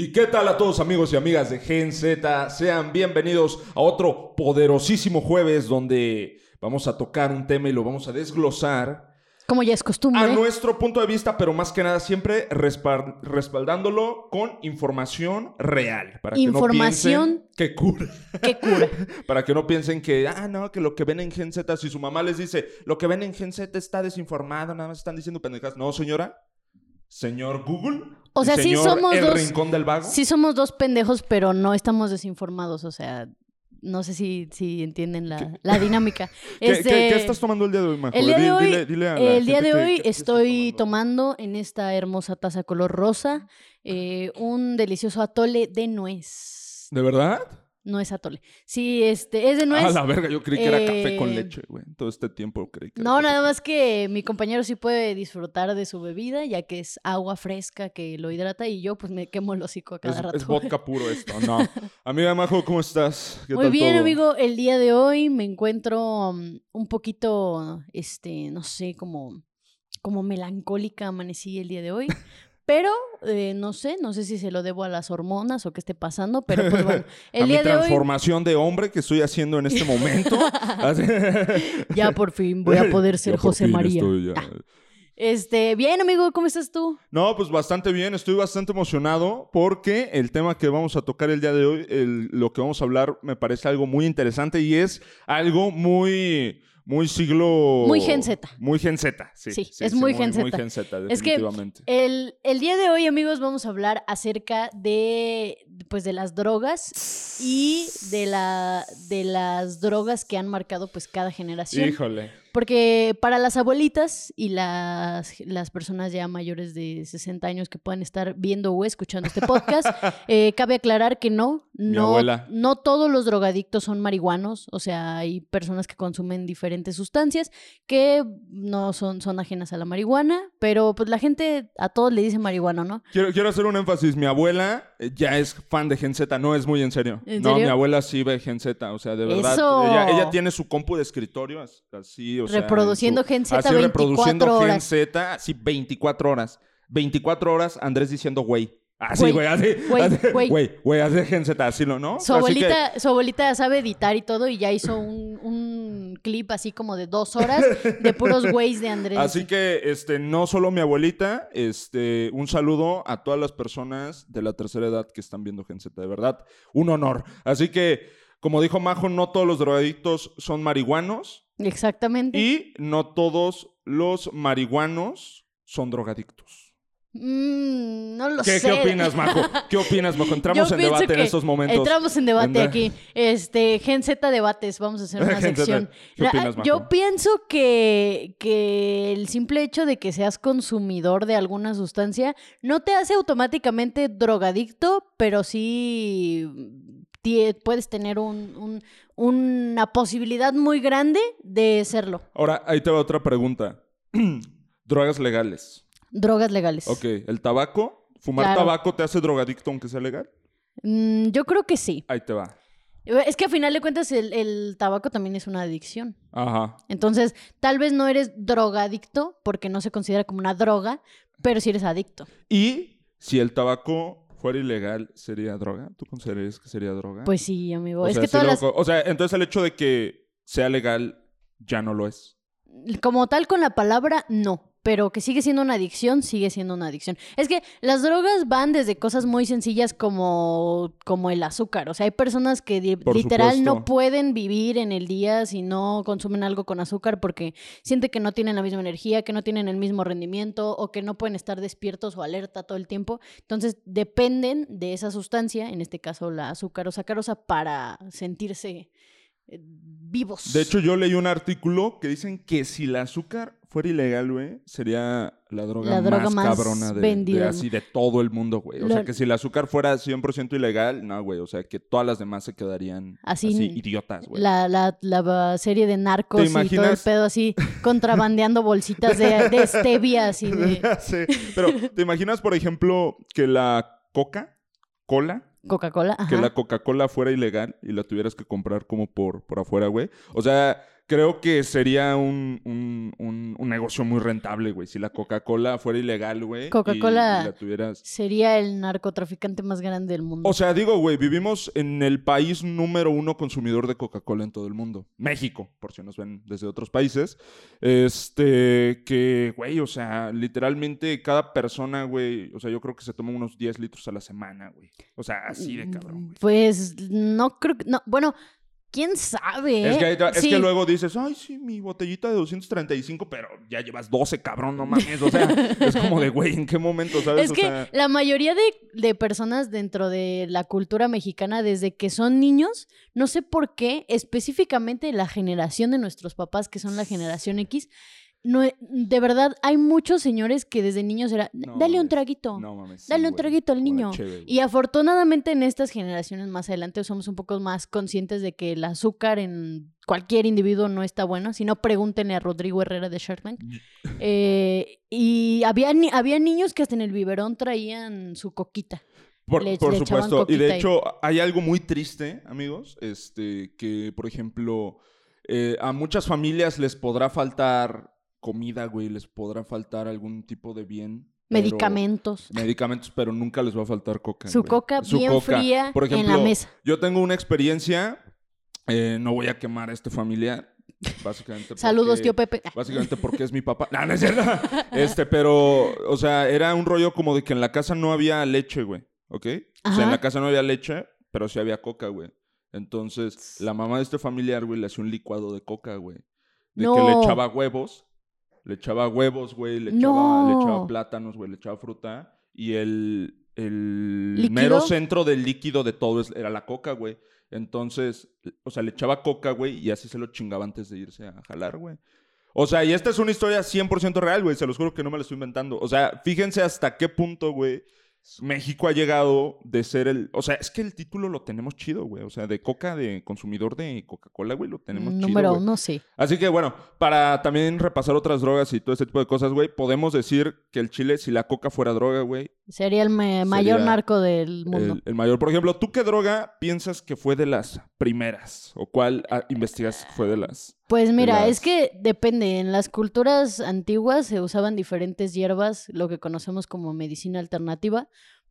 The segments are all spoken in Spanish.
¿Y qué tal a todos amigos y amigas de Gen Z? Sean bienvenidos a otro poderosísimo jueves donde vamos a tocar un tema y lo vamos a desglosar Como ya es costumbre. a nuestro punto de vista, pero más que nada siempre respal- respaldándolo con información real. Para que Información- no piensen que cura. Qué cura. Para que no piensen que, ah, no, que lo que ven en Gen Z, si su mamá les dice, lo que ven en Gen Z está desinformado, nada más están diciendo pendejas. No, señora. Señor Google. O sea, sí somos El dos- Rincón del Vago. Sí somos dos pendejos, pero no estamos desinformados. O sea, no sé si, si entienden la, la dinámica. ¿Qué, Este, qué- qué estás tomando el día de hoy, Majo? El día de hoy, dile- dile a la el día de hoy que- estoy tomando en esta hermosa taza color rosa eh, un delicioso atole de nuez. ¿De verdad? Nuez atole. Sí, este, es de nuez. A la verga, yo creí que era café con eh, leche, güey. Todo este tiempo creí que No, nada más que mi compañero sí puede disfrutar de su bebida, ya que es agua fresca que lo hidrata y yo pues me quemo el hocico a cada Es, rato. es vodka puro esto, no. Amiga Majo, ¿cómo estás? ¿Qué Muy tal bien, todo? amigo. El día de hoy me encuentro um, un poquito, este, no sé, como, como melancólica amanecí el día de hoy. Pero eh, no sé, no sé si se lo debo a las hormonas o qué esté pasando, pero pues bueno, a el mi día de hoy transformación de hombre que estoy haciendo en este momento. Ya por fin voy a poder ser Ya José María. Ah. Este, bien, amigo, ¿cómo estás tú? No, pues bastante bien, estoy bastante emocionado porque el tema que vamos a tocar el día de hoy, el- lo que vamos a hablar, me parece algo muy interesante y es algo muy, muy siglo... Muy Gen Z. Muy Gen Z, sí. Sí, es muy Gen Muy Z. Gen Z, Es que definitivamente. El, el día de hoy, amigos, vamos a hablar acerca de, pues, de las drogas y de, la, de las drogas que han marcado pues cada generación. Híjole. Porque para las abuelitas y las, las personas ya mayores de 60 años que puedan estar viendo o escuchando este podcast, eh, cabe aclarar que no, no, no todos los drogadictos son marihuanos, o sea, hay personas que consumen diferentes sustancias que no son, son ajenas a la marihuana, pero pues la gente a todos le dice marihuana, ¿no? Quiero, quiero hacer un énfasis. Mi abuela eh, ya es fan de Gen Z, no es muy en serio. ¿En no, serio? mi abuela sí ve Gen Z, o sea, de verdad. ¡Eso! Ella, ella tiene su compu de escritorio as- así, o sea, en Reproduciendo su- Gen Z así 24 reproduciendo Gen horas. Z, así 24 horas. 24 horas Andrés diciendo güey. Así, Güey, así. güey, así, güey. Hace Gen Z, así, ¿no? ¿no? Su Así que- abuelita, su abuelita sabe editar y todo y ya hizo un, un clip así como de dos horas de puros güeyes de Andrés. Así que, este, no solo mi abuelita, este, un saludo a todas las personas de la tercera edad que están viendo Gen Z, de verdad, un honor. Así que, como dijo Majo, no todos los drogadictos son marihuanos Exactamente. y no todos los marihuanos son drogadictos. Mm, no lo ¿Qué, sé. ¿Qué opinas, Majo? ¿Qué opinas, Majo? Entramos Yo en debate en estos momentos. Entramos en debate aquí. Este, Gen Z debates, vamos a hacer una Gen sección. ¿qué La- opinas, Majo? Yo pienso que, que el simple hecho de que seas consumidor de alguna sustancia no te hace automáticamente drogadicto, pero sí puedes tener un- un- una posibilidad muy grande de serlo. Ahora, ahí te va otra pregunta. Drogas legales. Drogas legales. Ok, ¿el tabaco? ¿Fumar Claro. tabaco te hace drogadicto aunque sea legal? Mm, yo creo que sí. Ahí te va. Es que a final de cuentas el, el tabaco también es una adicción. Ajá. Entonces, tal vez no eres drogadicto porque no se considera como una droga, pero sí eres adicto. Y si el tabaco fuera ilegal, ¿sería droga? ¿Tú considerarías que sería droga? Pues sí, amigo. o es sea, que todas las, O sea, entonces el hecho de que sea legal ya no lo es. como tal con la palabra, no. Pero que sigue siendo una adicción, sigue siendo una adicción. Es que las drogas van desde cosas muy sencillas como, como el azúcar. O sea, hay personas que literal no pueden vivir en el día si no consumen algo con azúcar porque sienten que no tienen la misma energía, que no tienen el mismo rendimiento o que no pueden estar despiertos o alerta todo el tiempo. Entonces dependen de esa sustancia, en este caso la azúcar o sacarosa, para sentirse eh, vivos. De hecho, yo leí un artículo que dicen que si el azúcar fuera ilegal, güey, sería la droga, La droga más, más cabrona de, vendida, de así de todo el mundo, güey. O Lo- sea, que si el azúcar fuera 100% ilegal, no, güey. O sea, que todas las demás se quedarían Así- así, idiotas, güey. La, la, la serie de narcos ¿Te y todo el imaginas? pedo así, contrabandeando bolsitas de, de stevia así de sé. Pero, ¿te imaginas, por ejemplo, que la coca, cola, Coca-Cola. que la Coca-Cola fuera ilegal y la tuvieras que comprar como por, por afuera, güey? O sea, creo que sería un, un- un- un negocio muy rentable, güey. Si la Coca-Cola fuera ilegal, güey. Coca-Cola- la tuvieras. Sería el narcotraficante más grande del mundo. O sea, digo, güey, vivimos en el país número uno consumidor de Coca-Cola en todo el mundo. México, por si nos ven desde otros países. Este, que, güey, o sea, literalmente cada persona, güey, o sea, yo creo que se toma unos 10 litros a la semana, güey. O sea, así de cabrón, güey. Pues no creo que. No, bueno, quién sabe. Es que, ahí- es Sí. que luego dices, ay, sí, mi botellita de 235, pero ya llevas 12, cabrón, no mames. O sea, es como de, güey, ¿en qué momento, sabes? Es o que sea, la mayoría de, de personas dentro de la cultura mexicana, desde que son niños, no sé por qué, específicamente la generación de nuestros papás, que son la generación X, no, e- de verdad, hay muchos señores que desde niños era, No dale un traguito. no mames. sí, Dale un güey, traguito al niño. Y afortunadamente en estas generaciones más adelante somos un poco más conscientes de que el azúcar en cualquier individuo no está bueno. Si no, pregúntenle a Rodrigo Herrera de Shark Tank. Eh, y había, ni- había niños que hasta en el biberón traían su coquita. Por, Le- por le echaban supuesto. Y de hecho, hay algo muy triste, amigos, este, que, por ejemplo, eh, a muchas familias les podrá faltar comida, güey, les podrá faltar algún tipo de bien. pero- Medicamentos. Medicamentos, pero nunca les va a faltar coca. Su güey. coca Su bien coca. fría Por en la mesa. Yo tengo una experiencia, eh, no voy a quemar a este familiar, básicamente. Saludos, tío Pepe. Básicamente porque es mi papá. No, no es cierto. Este, pero, o sea, era un rollo como de que en la casa no había leche, güey. ¿Ok? O sea, en la casa no había leche, pero sí había coca, güey. Entonces, la mamá de este familiar, güey, le hacía un licuado de coca, güey. De que le echaba huevos. Le echaba huevos, güey. Le, echaba, le echaba plátanos, güey. Le echaba fruta. Y el, el ¿Líquido? mero centro del líquido de todo era la coca, güey. Entonces, o sea, le echaba coca, güey, y así se lo chingaba antes de irse a jalar, güey. O sea, y esta es una historia 100% real, güey. Se los juro que no me la estoy inventando. O sea, fíjense hasta qué punto, güey, México ha llegado de ser el... O sea, es que el título lo tenemos chido, güey. O sea, de coca, de consumidor de Coca-Cola, güey, lo tenemos chido, Número uno, sí. Así que bueno, para también repasar otras drogas y todo ese tipo de cosas, güey, podemos decir que el chile, si la coca fuera droga, güey, Sería el ma- mayor narco del mundo. el, el mayor. Por ejemplo, ¿tú qué droga piensas que fue de las primeras? ¿O cuál ah, investigas que fue de las... Pues mira, las- es que depende. En las culturas antiguas se usaban diferentes hierbas, lo que conocemos como medicina alternativa,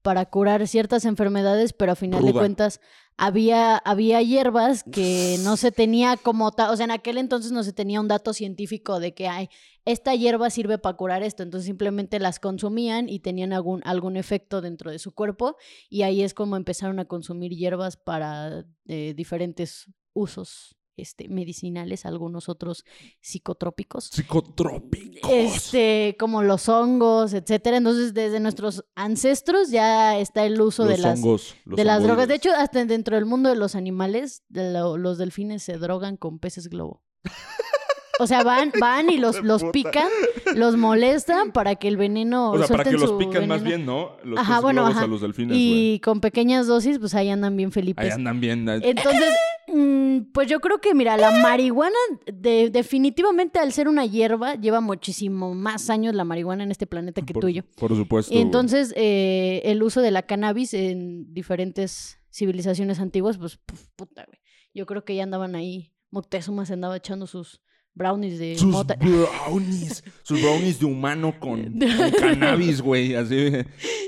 para curar ciertas enfermedades, pero a final de cuentas había, había hierbas que no se tenía como tal, o sea, en aquel entonces no se tenía un dato científico de que ay, esta hierba sirve para curar esto, entonces simplemente las consumían y tenían algún, algún efecto dentro de su cuerpo y ahí es como empezaron a consumir hierbas para eh, diferentes usos este, medicinales, algunos otros psicotrópicos. Psicotrópicos. Este, como los hongos, etcétera. Entonces, desde nuestros ancestros ya está el uso los de las, hongos. de las drogas. De hecho, hasta dentro del mundo de los animales, de lo- los delfines se drogan con peces globo. O sea, van, van y los, los pican, los molestan para que el veneno. O sea, para que los pican más bien, ¿no? Los Ajá, peces bueno, ajá. a los delfines, güey. Y con pequeñas dosis, pues ahí andan bien Ahí felices. andan bien. eh. Entonces, mm, pues yo creo que, mira, la marihuana, de- definitivamente al ser una hierba, lleva muchísimo más años la marihuana en este planeta que por, tuyo. Por supuesto. güey. Entonces, eh, el uso de la cannabis en diferentes civilizaciones antiguas, pues, puf, puta, güey. Yo creo que ya andaban ahí. Moctezuma se andaba echando sus brownies de Sus mota. brownies. sus brownies de humano con, con cannabis, güey. Así.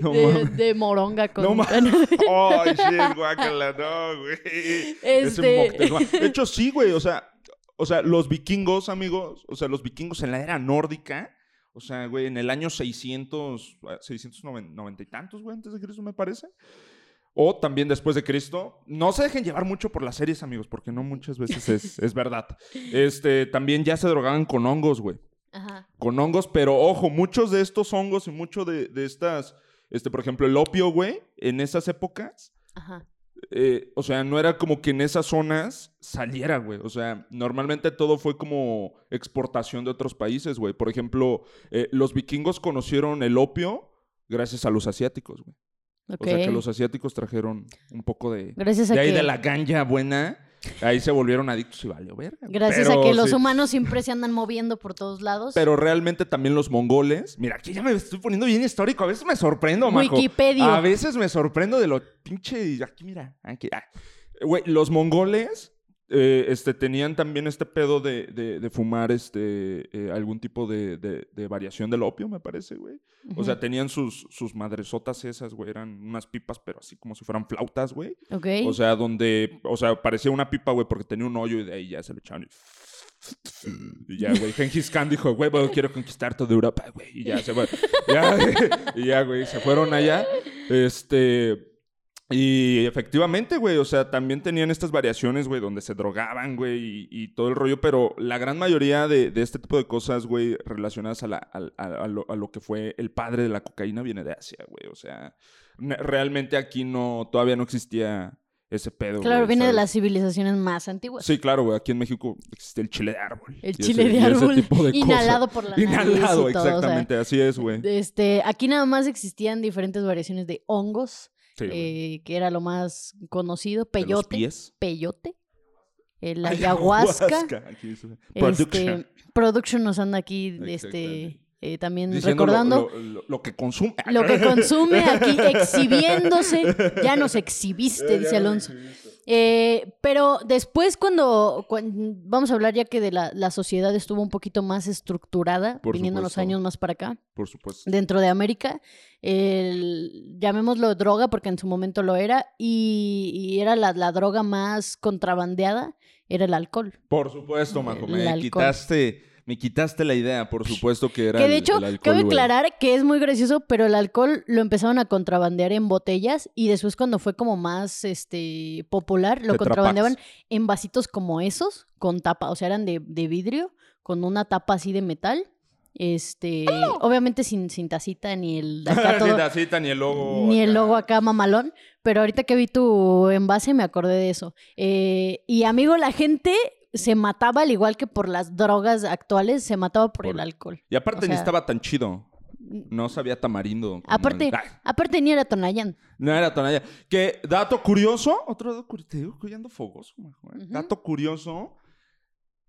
No de, moronga con No cannabis. Oh, shit, guácala, no, güey. Ese Este- Moctezuma. De hecho, sí, güey. O sea, o sea, los vikingos, amigos. O sea, los vikingos en la era nórdica. O sea, güey, en el año 600, 690 y tantos, güey, antes de Cristo, me parece. O también después de Cristo. No se dejen llevar mucho por las series, amigos, porque no muchas veces es, es verdad. Este, también ya se drogaban con hongos, güey Ajá. con hongos, pero ojo, muchos de estos hongos y mucho de, de estas, este, por ejemplo, el opio, güey, en esas épocas, Ajá. eh, o sea, no era como que en esas zonas saliera, güey. O sea, normalmente todo fue como exportación de otros países, güey. Por ejemplo, eh, los vikingos conocieron el opio gracias a los asiáticos, güey. Ok. O sea, que los asiáticos trajeron un poco de... Gracias a De ahí que... de la ganja buena, ahí se volvieron adictos y valió verga. Gracias Pero a que los humanos siempre se andan moviendo por todos lados. Pero realmente también los mongoles. Mira, aquí ya me estoy poniendo bien histórico. A veces me sorprendo, majo. Wikipedia. A veces me sorprendo de lo pinche. Aquí, mira. Aquí, ah. Güey, los mongoles eh, este, tenían también este pedo de, de- de fumar este, eh, algún tipo de, de- variación del opio, me parece, güey. O sea, tenían sus, sus madresotas esas, güey. Eran unas pipas, pero así como si fueran flautas, güey. Ok. O sea, donde, o sea, parecía una pipa, güey, porque tenía un hoyo y de ahí ya se lo echaban. Y, y ya, güey. Genghis Khan dijo, güey, quiero conquistar toda Europa, güey. Y ya se fue. Ya, y ya, güey, se fueron allá. Este. Y efectivamente, güey, o sea, también tenían estas variaciones, güey, donde se drogaban, güey, y, y todo el rollo, pero la gran mayoría de, de este tipo de cosas, güey, relacionadas a, la, a, a lo, a lo que fue el padre de la cocaína viene de Asia, güey, o sea, realmente aquí no, todavía no existía ese pedo, claro, viene de las civilizaciones más antiguas. Sí, claro, güey, aquí en México existe el chile de árbol. El chile ese- de árbol tipo de inhalado por la nariz Inhalado, y todo, o sea, exactamente, así es, güey. Este, aquí nada más existían diferentes variaciones de hongos, Sí, eh, que era lo más conocido, peyote, peyote, el Ay, ayahuasca, aquí dice. este, Production. production nos anda aquí, este. Eh, también Diciendo recordando Lo, lo- lo que consume. lo, que consume aquí exhibiéndose, ya nos exhibiste, dice Alonso. Eh, pero después cuando, cuan- vamos a hablar ya que de la, la sociedad estuvo un poquito más estructurada, Por viniendo supuesto. años más para acá, Por supuesto. dentro de América, el, llamémoslo droga porque en su momento lo era, y, y era la, la droga más contrabandeada, era el alcohol. Por supuesto, Majo. Me alcohol. quitaste, me quitaste la idea, por supuesto que era Que de el- hecho, el alcohol, cabe güey. aclarar que es muy gracioso, pero el alcohol lo empezaron a contrabandear en botellas y después cuando fue como más este popular, lo contrabandeaban en vasitos como esos, con tapa, o sea, eran de, de vidrio, con una tapa así de metal. Este, obviamente sin, sin tacita ni el acá Ni todo- tacita, ni el logo. ni el acá. logo acá mamalón, pero ahorita que vi tu envase me acordé de eso. Eh, y amigo, la gente se mataba al igual que por las drogas actuales, se mataba por, Por- el alcohol. Y aparte o ni estaba tan chido. No sabía tamarindo. Aparte, el- aparte ni era Tonayan. no era tonalla. Que dato curioso, otro dato curioso, te digo que ando fogoso. Ujú. Dato curioso,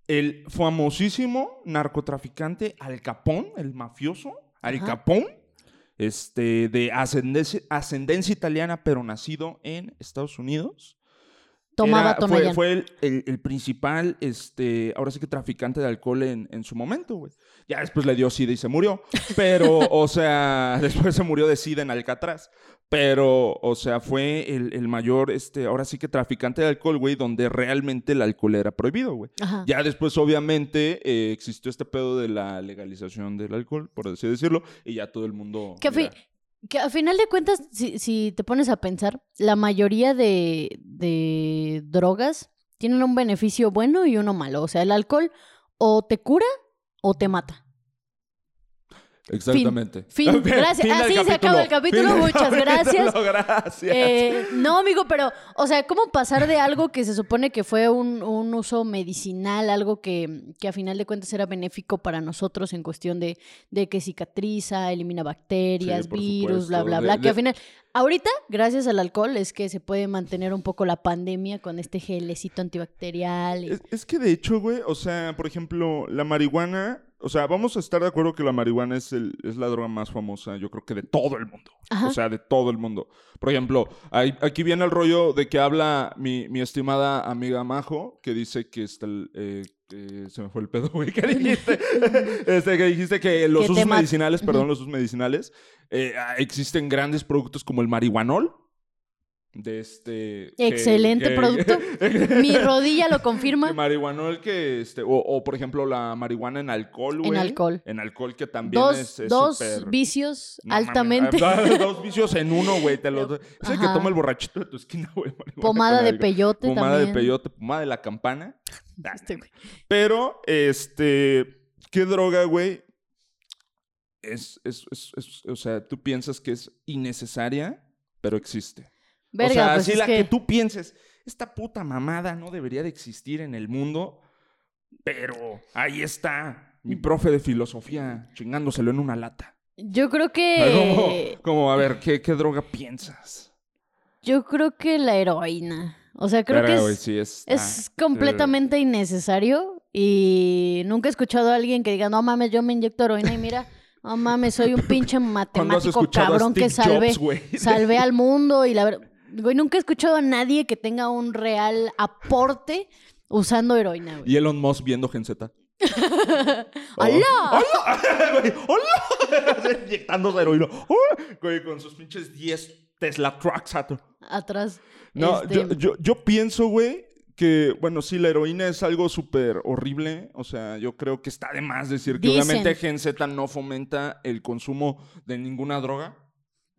el famosísimo narcotraficante Al Capón, el mafioso, Al Ajá. Capón, este, de ascendencia, ascendencia italiana, pero nacido en Estados Unidos. Tomaba Era- fue, el, el- el principal, este, ahora sí que traficante de alcohol en, en su momento, güey. Ya después le dio sida y se murió. Pero, o sea, después se murió de sida en Alcatraz. Pero, o sea, fue el, el mayor, este, ahora sí que traficante de alcohol, güey, donde realmente el alcohol era prohibido, güey. Ajá. Ya después, obviamente, eh, existió este pedo de la legalización del alcohol, por así decirlo, y ya todo el mundo... Que mira, que a final de cuentas, si, si te pones a pensar, la mayoría de, de drogas tienen un beneficio bueno y uno malo. O sea, el alcohol o te cura o te mata. Exactamente. Fin. Gracias. Fin Así se acaba el capítulo. Fin Muchas gracias. Eh, no, amigo, pero, o sea, ¿cómo pasar de algo que se supone que fue un, un uso medicinal, algo que, que a final de cuentas era benéfico para nosotros en cuestión de, de que cicatriza, elimina bacterias, Sí, virus, bla, bla, De- bla, que de- al final, ahorita, gracias al alcohol, es que se puede mantener un poco la pandemia con este gelecito antibacterial. y- Es, es que de hecho, güey, o sea, por ejemplo, la marihuana, o sea, vamos a estar de acuerdo que la marihuana es, el, es la droga más famosa, yo creo que de todo el mundo. Ajá. O sea, de todo el mundo. Por ejemplo, aquí viene el rollo de que habla mi, mi estimada amiga Majo, que dice que está el, eh, que se me fue el pedo, güey, ¿qué dijiste? este, que dijiste que los Que usos medicinales, perdón, los usos medicinales, eh, existen grandes productos como el marihuanol. De este. Excelente que- producto. Mi rodilla lo confirma. marihuanol que este o, o, por ejemplo la marihuana en alcohol güey alcohol. en alcohol que también Dos, es, es dos vicios No altamente. ah, dos vicios en uno güey te los es el que toma el borrachito de tu esquina güey Pomada de peyote pomada también. de peyote pomada de la campana Este güey. pero este qué droga güey es, es, es, es- o sea tú piensas que es innecesaria pero existe Verga, o sea, pues así la que... que- tú pienses, esta puta mamada no debería de existir en el mundo, pero ahí está mi profe de filosofía chingándoselo en una lata. Yo creo que. como, a ver, ¿qué, qué droga piensas? Yo creo que la heroína. O sea, creo que es, sí es, es ah, completamente innecesario. Y nunca he escuchado a alguien que diga, no mames, yo me inyecto heroína y mira, no mames, soy un pinche ¿Cuándo has matemático cabrón que Jobs, güey? salvé al mundo. Y la verdad, güey, nunca he escuchado a nadie que tenga un real aporte Usando heroína, güey. Y Elon Musk viendo Gen Z. ¡Hola! Güey, ¡Hola! Inyectándose heroína. ¡Hola! Güey, con sus pinches 10 Tesla trucks. Atrás. No, Este, yo, yo, yo pienso, güey, que, bueno, sí, la heroína es algo súper horrible. O sea, yo creo que está de más decir que Dicen. obviamente Gen Z no fomenta el consumo de ninguna droga.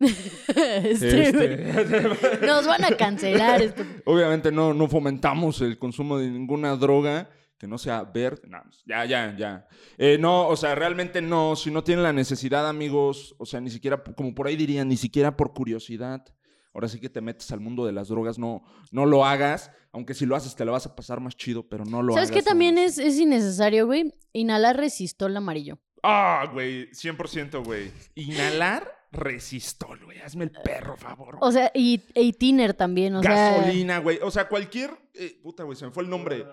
este. Este, Nos van a cancelar. esto. obviamente no, no fomentamos el consumo de ninguna droga que no sea verde. No, pues, ya, ya, ya. Eh, no, o sea, realmente no. Si no tienen la necesidad, amigos, o sea, ni siquiera, como por ahí dirían, ni siquiera por curiosidad. Ahora sí que te metes al mundo de las drogas, no, no lo hagas. Aunque si lo haces te lo vas a pasar más chido, pero no lo ¿Sabes hagas. qué también es, es innecesario, güey? Inhalar resistol amarillo. Ah, güey, 100%, güey. Inhalar resistol, güey. Hazme el perro, favor. O sea, y, y tiner también, o sea... Gasolina, güey. O sea, cualquier. eh, puta, güey, se me fue el nombre.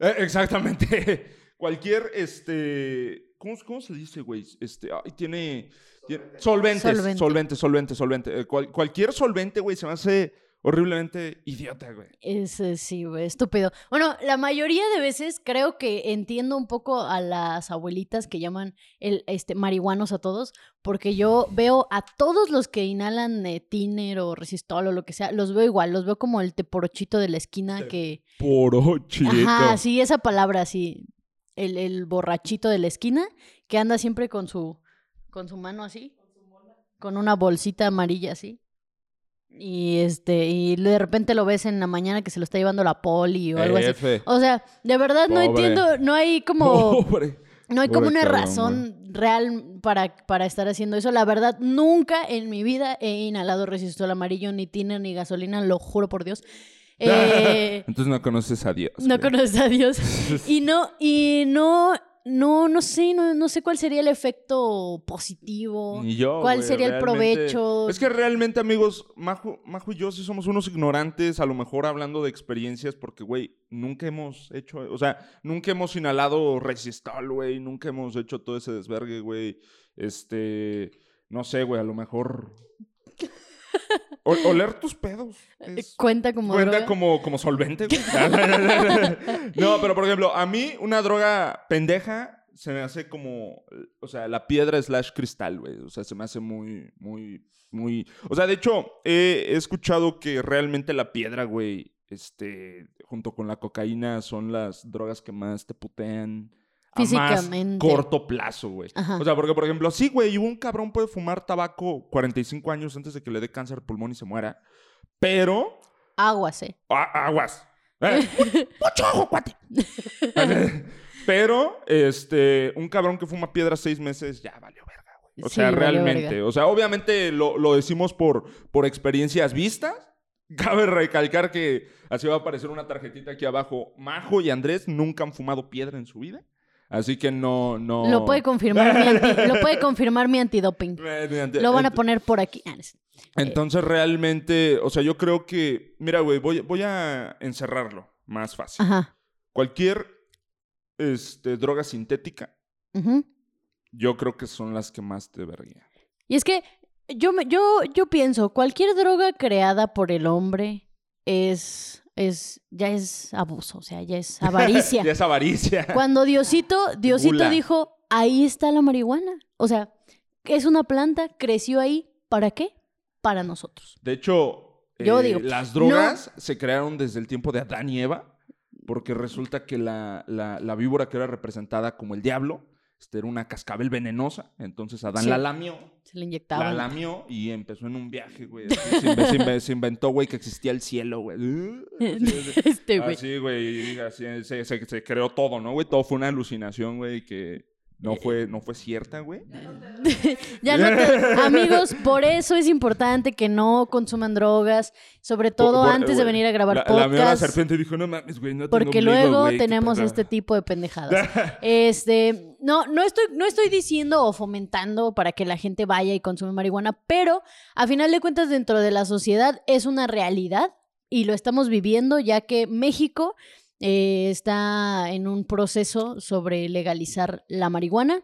Eh, exactamente. cualquier, este. ¿cómo, cómo se dice, güey? Este. ay, tiene. tiene- solventes. Solvente. Solvente, solvente, solvente. Eh, cual- cualquier solvente, güey, se me hace horriblemente idiota, güey. Es, eh, sí, güey, estúpido. Bueno, la mayoría de veces creo que entiendo un poco a las abuelitas que llaman el, este, marihuanos a todos, porque yo veo a todos los que inhalan eh, tiner o resistol o lo que sea, los veo igual, los veo como el teporochito de la esquina que... Porochito. Ajá, sí, esa palabra, sí. El, el borrachito de la esquina que anda siempre con su, con su mano así, con una bolsita amarilla así. Y este, y de repente lo ves en la mañana que se lo está llevando la poli o algo así. O sea, de verdad no entiendo, no hay como, Pobre. no hay como pobre una cabrón, razón real para, para estar haciendo eso. La verdad, nunca en mi vida he inhalado resistol amarillo, ni tiner, ni gasolina, lo juro por Dios. Eh, Entonces no conoces a Dios. no güey. conoces a Dios. Y no, y no, no, no sé, no, no sé cuál sería el efecto positivo. Ni yo, ¿Cuál sería el provecho? Es que realmente, amigos, Majo, Majo y yo sí somos unos ignorantes, a lo mejor hablando de experiencias, porque, güey, nunca hemos hecho, o sea, nunca hemos inhalado resistol, güey, nunca hemos hecho todo ese desvergue, güey. Este, no sé, güey, a lo mejor... O- oler tus pedos. es- Cuenta como Cuenta droga? como, como solvente, no, pero por ejemplo, a mí una droga pendeja se me hace como, o sea, la piedra slash cristal, güey. O sea, se me hace muy, muy, muy... O sea, de hecho, he, he escuchado que realmente la piedra, güey, este, junto con la cocaína, son las drogas que más te putean. A más Físicamente. corto plazo, güey. O sea, porque, por ejemplo, sí, güey, un cabrón puede fumar tabaco 45 años antes de que le dé cáncer de pulmón y se muera. Pero Aguas, eh. a- aguas. Eh, Mucho ojo, cuate. Pero, este, un cabrón que fuma piedra seis meses ya valió verga, güey. O sea, realmente. O sea, obviamente lo, lo decimos por, por experiencias vistas. Cabe recalcar que así va a aparecer una tarjetita aquí abajo. Majo y Andrés nunca han fumado piedra en su vida. Así que no, no. Lo puede confirmar mi anti- lo puede confirmar mi antidoping. Mediante- Lo van a poner por aquí. Ah, sé. Entonces, realmente, o sea, yo creo que, mira, güey, voy, voy a encerrarlo más fácil. Ajá. Cualquier este, droga sintética, yo creo que son las que más te verguían. Y es que yo, yo, yo pienso, cualquier droga creada por el hombre es, es, ya es abuso, o sea, ya es avaricia. Ya es avaricia. Cuando Diosito, Diosito Gula. dijo, ahí está la marihuana. O sea, es una planta, creció ahí, ¿para qué? Para nosotros. De hecho, Yo eh, digo, las drogas se crearon desde el tiempo de Adán y Eva, porque resulta que la, la- la víbora que era representada como el diablo, este, era una cascabel venenosa. Entonces Adán Sí. la lamió. Se le La inyectaban. lamió y empezó en un viaje, güey. Se, inve- se inve- se inventó, güey, que existía el cielo, güey. Este, güey. Así, güey. así, se, se- se creó todo, ¿no, güey? Todo fue una alucinación, güey, que no fue, no fue cierta, güey. Ya no te- Amigos, por eso es importante que no consuman drogas, sobre todo Por- por- antes de venir a grabar la, La mía la podcast. serpiente dijo, no mames, güey, no Porque luego güey, tenemos pedo". este tipo de pendejadas. Este, no, no estoy, no estoy diciendo o fomentando para que la gente vaya y consume marihuana, pero a final de cuentas dentro de la sociedad es una realidad y lo estamos viviendo ya que México eh, está en un proceso sobre legalizar la marihuana.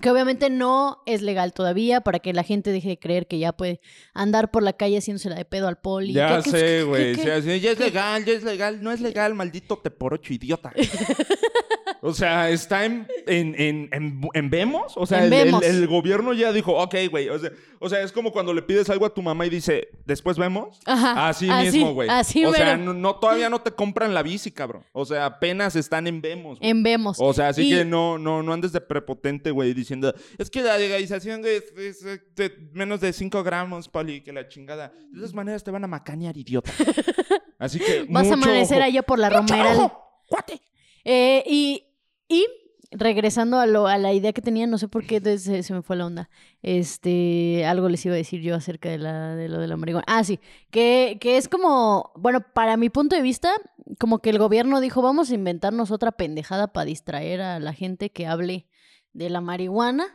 que obviamente no es legal todavía para que la gente deje de creer que ya puede andar por la calle haciéndose la de pedo al poli. Ya ¿Qué- qué- sé, güey. Ya, ya es legal, ya es legal. No es legal, maldito te por ocho idiota. O sea, está en, en, en, en, en Vemos. O sea, el, el- Vemos. el gobierno ya dijo, ok, güey. O sea, o sea, es como cuando le pides algo a tu mamá y dice, después vemos. Ajá, Así, así, mismo, güey. así o sea, no, no- todavía no te compran la bici, cabrón. O sea, apenas están en Vemos. En Vemos. O sea, así Y- que no, no, no andes de prepotente, güey, diciendo, es que la legalización es, eh, de menos de 5 gramos, Poli, que la chingada. De todas maneras te van a macanear, idiota. Así que. Vas a amanecer ojo. allá por la ¡Mucho Romera. cuate! Eh, y, y regresando a, lo, a la idea que tenía, no sé por qué se, se me fue la onda. Este, algo les iba a decir yo acerca de, la, de lo de la marihuana. Ah, sí, que, que es como, bueno, para mi punto de vista, como que el gobierno dijo, vamos a inventarnos otra pendejada para distraer a la gente que hable de la marihuana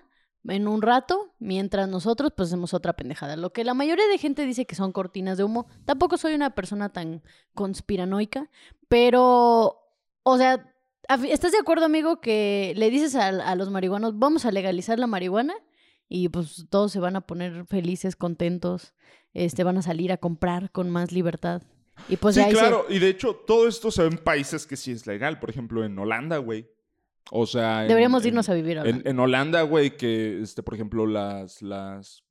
en un rato, mientras nosotros pues hacemos otra pendejada. Lo que la mayoría de gente dice que son cortinas de humo. Tampoco soy una persona tan conspiranoica, pero, o sea, ¿estás de acuerdo, amigo, que le dices a, a los marihuanos, vamos a legalizar la marihuana? Y pues todos se van a poner felices, contentos, este, van a salir a comprar con más libertad. Y pues sí, se- claro. Y de hecho, todo esto se ve en países que sí es legal. Por ejemplo, en Holanda, güey. O sea. en- deberíamos en- irnos a vivir ahora. En, en Holanda, güey, que, este, por ejemplo, las, las...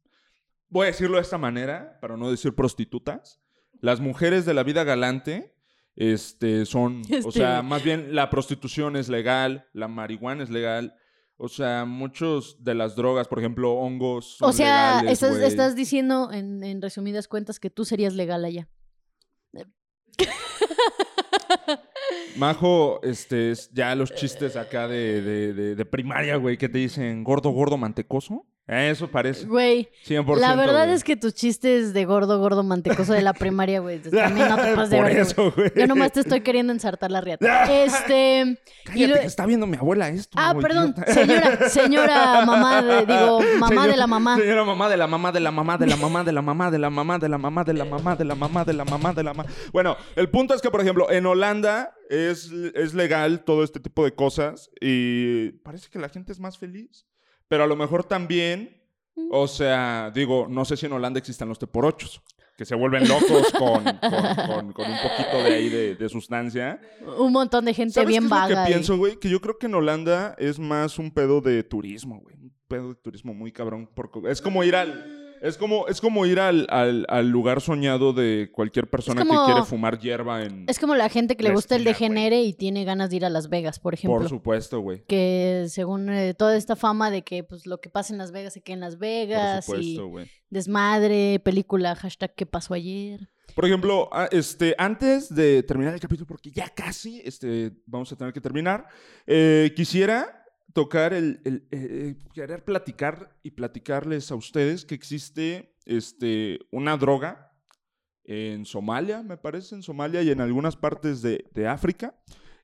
Voy a decirlo de esta manera, para no decir prostitutas. Las mujeres de la vida galante, este, son... O Este- sea, más bien la prostitución es legal, la marihuana es legal. O sea, muchos de las drogas, por ejemplo, hongos son O sea, legales, estás, estás diciendo en, en resumidas cuentas que tú serías legal allá. Majo, este, es ya los chistes acá de, de, de, de primaria, güey, que te dicen gordo, gordo, mantecoso. Eso parece. Güey, 100%. la verdad güey. es que tus chistes de gordo, gordo, mantecoso de la primaria, güey, también no te pases de Por eso, güey. Yo nomás te estoy queriendo ensartar la riata. Este. Cállate, lo- que está viendo mi abuela esto. Ah, perdón, señora, señora mamá, de- digo, mamá de la mamá. Señora mamá de la mamá de la mamá de la mamá de la mamá de la mamá de la mamá de la mamá de la mamá de la mamá de la mamá. Bueno, el punto es que, por ejemplo, en Holanda es, es legal todo este tipo de cosas y parece que la gente es más feliz. Pero a lo mejor también, o sea, digo, no sé si en Holanda existan los teporochos, que se vuelven locos con, con, con- con un poquito de ahí de, de sustancia. Un montón de gente ¿Sabes bien qué es vaga. lo que pienso, güey? Que yo creo que en Holanda es más un pedo de turismo, güey. Un pedo de turismo muy cabrón. porque es como ir al... Es como, es como ir al, al- al lugar soñado de cualquier persona como- que quiere fumar hierba en... Es como la gente que le gusta el esquina, degenere y tiene ganas de ir a Las Vegas, por ejemplo. Por supuesto, güey. Que según eh, toda esta fama de que pues lo que pasa en Las Vegas se queda en Las Por Vegas supuesto, y güey. desmadre, película, hashtag ¿qué pasó ayer? Por ejemplo, ah, este, antes de terminar el capítulo, porque ya casi este, vamos a tener que terminar, eh, quisiera tocar el, el- eh, querer platicar y platicarles a ustedes que existe este, una droga en Somalia, me parece, en Somalia y en algunas partes de, de África.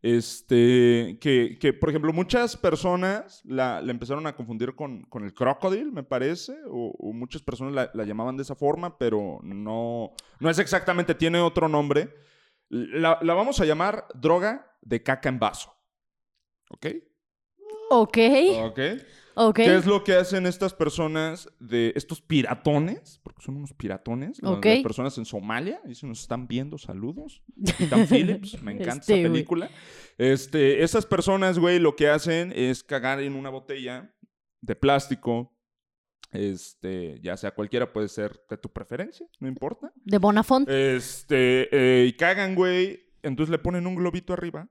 Este, que, que, por ejemplo, muchas personas la, la empezaron a confundir con, con el crocodile, me parece, o, o muchas personas la, la llamaban de esa forma, pero no, no es exactamente, tiene otro nombre. La, la vamos a llamar droga de caca en vaso. ¿Ok? Ok, ¿Ok? ok. ¿Qué es lo que hacen estas personas de estos piratones? Porque son unos piratones. las- Ok. Las personas en Somalia. Y si nos están viendo, saludos. Capitán Phillips, me encanta Este, esa güey. película. Este, esas personas, güey, lo que hacen es cagar en una botella de plástico. Este, ya sea cualquiera, puede ser de tu preferencia, no importa. De Bonafont. Este, eh, y cagan, güey. Entonces le ponen un globito arriba.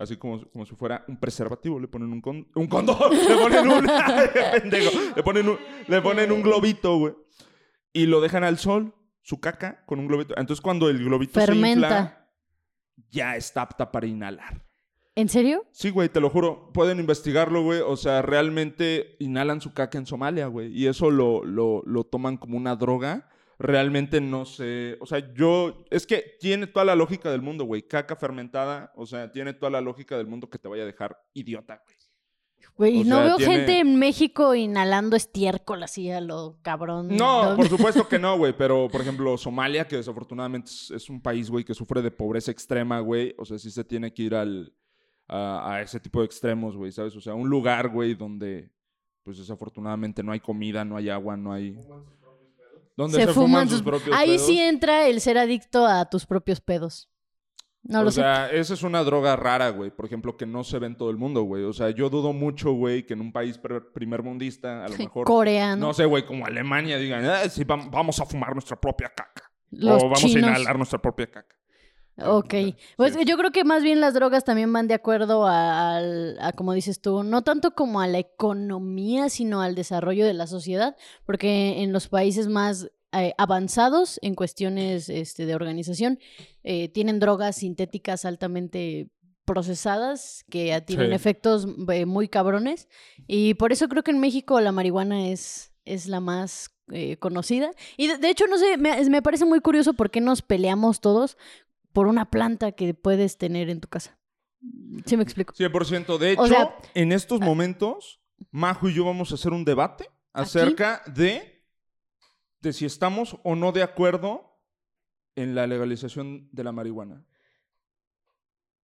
Así como, como si fuera un preservativo. Le ponen un, con- un condón. Le ponen un... pendejo. Le ponen un, le ponen un globito, güey. Y lo dejan al sol, su caca, con un globito. Entonces cuando el globito se Fermenta. infla, ya está apta para inhalar. ¿En serio? Sí, güey, te lo juro. Pueden investigarlo, güey. O sea, realmente inhalan su caca en Somalia, güey. Y eso lo, lo, lo toman como una droga. Realmente no sé. O sea, yo. Es que tiene toda la lógica del mundo, güey. Caca fermentada. O sea, tiene toda la lógica del mundo que te vaya a dejar idiota, güey. Güey, no sea, veo tiene- gente en México inhalando estiércol así a lo cabrón. No, por supuesto que no, güey. Pero, por ejemplo, Somalia, que desafortunadamente es, es un país, güey, que sufre de pobreza extrema, güey. O sea, sí se tiene que ir al, a, a ese tipo de extremos, güey, ¿sabes? O sea, un lugar, güey, donde, pues desafortunadamente no hay comida, no hay agua, no hay... Donde se, fuman sus propios Ahí sí entra el ser adicto a tus propios pedos. No o lo sea, esa es una droga rara, güey. Por ejemplo, que no se ve en todo el mundo, güey. O sea, yo dudo mucho, güey, que en un país primer primermundista, a lo mejor. Coreano. No sé, güey, como Alemania, digan, ah, sí, vamos a fumar nuestra propia caca. o vamos a inhalar nuestra propia caca. Ok, pues yo creo que más bien las drogas también van de acuerdo a, a, como dices tú, no tanto como a la economía, sino al desarrollo de la sociedad, porque en los países más eh, avanzados en cuestiones este, de organización eh, tienen drogas sintéticas altamente procesadas que tienen efectos eh, muy cabrones y por eso creo que en México la marihuana es, es la más conocida. Y de, hecho, no sé, me, me, parece muy curioso por qué nos peleamos todos por una planta que puedes tener en tu casa. ¿Sí me explico? 100%. De hecho, en estos momentos, Majo y yo vamos a hacer un debate acerca de, de si estamos o no de acuerdo en la legalización de la marihuana.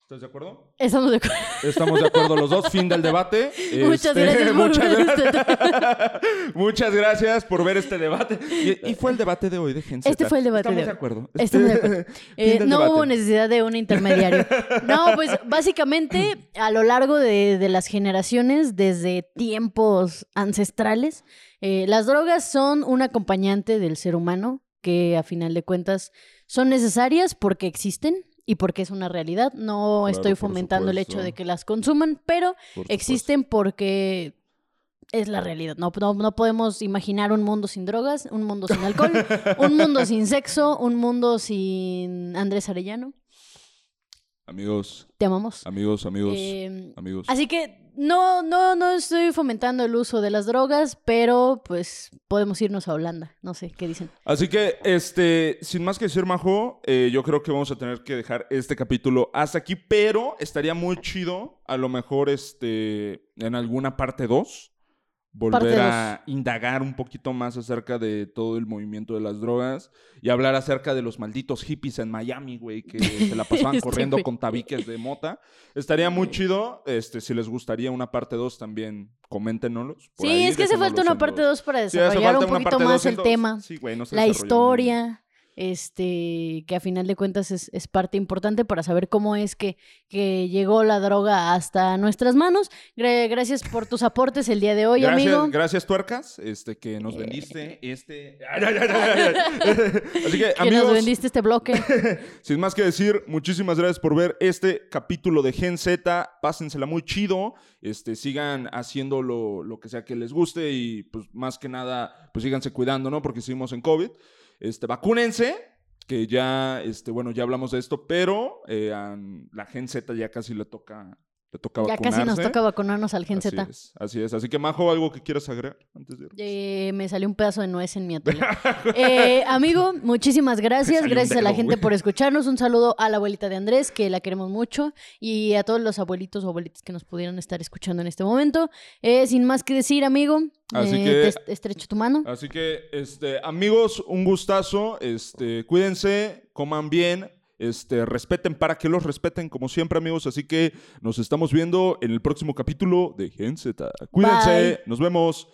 ¿Estás de acuerdo? Estamos de acuerdo. Estamos de acuerdo los dos. Fin del debate. Muchas este, gracias. muchas, gracias muchas gracias por ver este debate. Y, fue el debate de hoy de Gente. Este fue el debate Estamos de, de acuerdo. Estamos de acuerdo. Eh, no hubo necesidad de un intermediario. No, pues básicamente a lo largo de, de las generaciones, desde tiempos ancestrales, eh, las drogas son un acompañante del ser humano que a final de cuentas son necesarias porque existen y porque es una realidad. No estoy fomentando el hecho de que las consuman, pero existen porque es la realidad. No, no, podemos imaginar un mundo sin drogas, un mundo sin alcohol, un mundo sin sexo, un mundo sin Andrés Arellano. Amigos. Te amamos. Amigos, amigos, em, amigos. Así que no, no, no estoy fomentando el uso de las drogas, pero pues podemos irnos a Holanda. No sé, ¿qué dicen? Así que, este, sin más que decir, Majo, eh, yo creo que vamos a tener que dejar este capítulo hasta aquí, pero estaría muy chido, a lo mejor, este, en alguna parte 2 volver a indagar un poquito más acerca de todo el movimiento de las drogas y hablar acerca de los malditos hippies en Miami, güey, que se la pasaban corriendo con tabiques de mota. Estaría muy chido, este, si les gustaría una parte 2 también, coméntenos. Sí, es que hace falta una parte 2 para desarrollar un poquito más el tema, sí, güey, no la historia este, que a final de cuentas es, es, parte importante para saber cómo es que, que llegó la droga hasta nuestras manos. gracias por tus aportes el día de hoy, gracias, amigo. Gracias, Tuercas, este, que nos vendiste este... Así que, que nos vendiste este bloque. sin más que decir, muchísimas gracias por ver este capítulo de Gen Z. Pásensela muy chido. Este, sigan haciendo lo, lo que sea que les guste y, pues, más que nada, pues síganse cuidando, ¿no? Porque seguimos en COVID. Este, vacúnense, que ya, este, bueno, ya hablamos de esto, pero eh, la Gen Z ya casi le toca ya casi nos toca vacunarnos al Gen Z. Así es, así que Majo, ¿algo que quieras agregar antes de eh, Me salió un pedazo de nuez en mi atole. eh, amigo, muchísimas gracias. Gracias a la gente por escucharnos. Un saludo a la abuelita de Andrés, que la queremos mucho, y a todos los abuelitos o abuelitas que nos pudieran estar escuchando en este momento. Eh, sin más que decir, amigo, así eh, que, te estrecho tu mano. Así que, este, amigos, un gustazo. Este, cuídense, coman bien, este, respeten para que los respeten, como siempre, amigos. Así que nos estamos viendo en el próximo capítulo de Gen Z. Cuídense, nos vemos.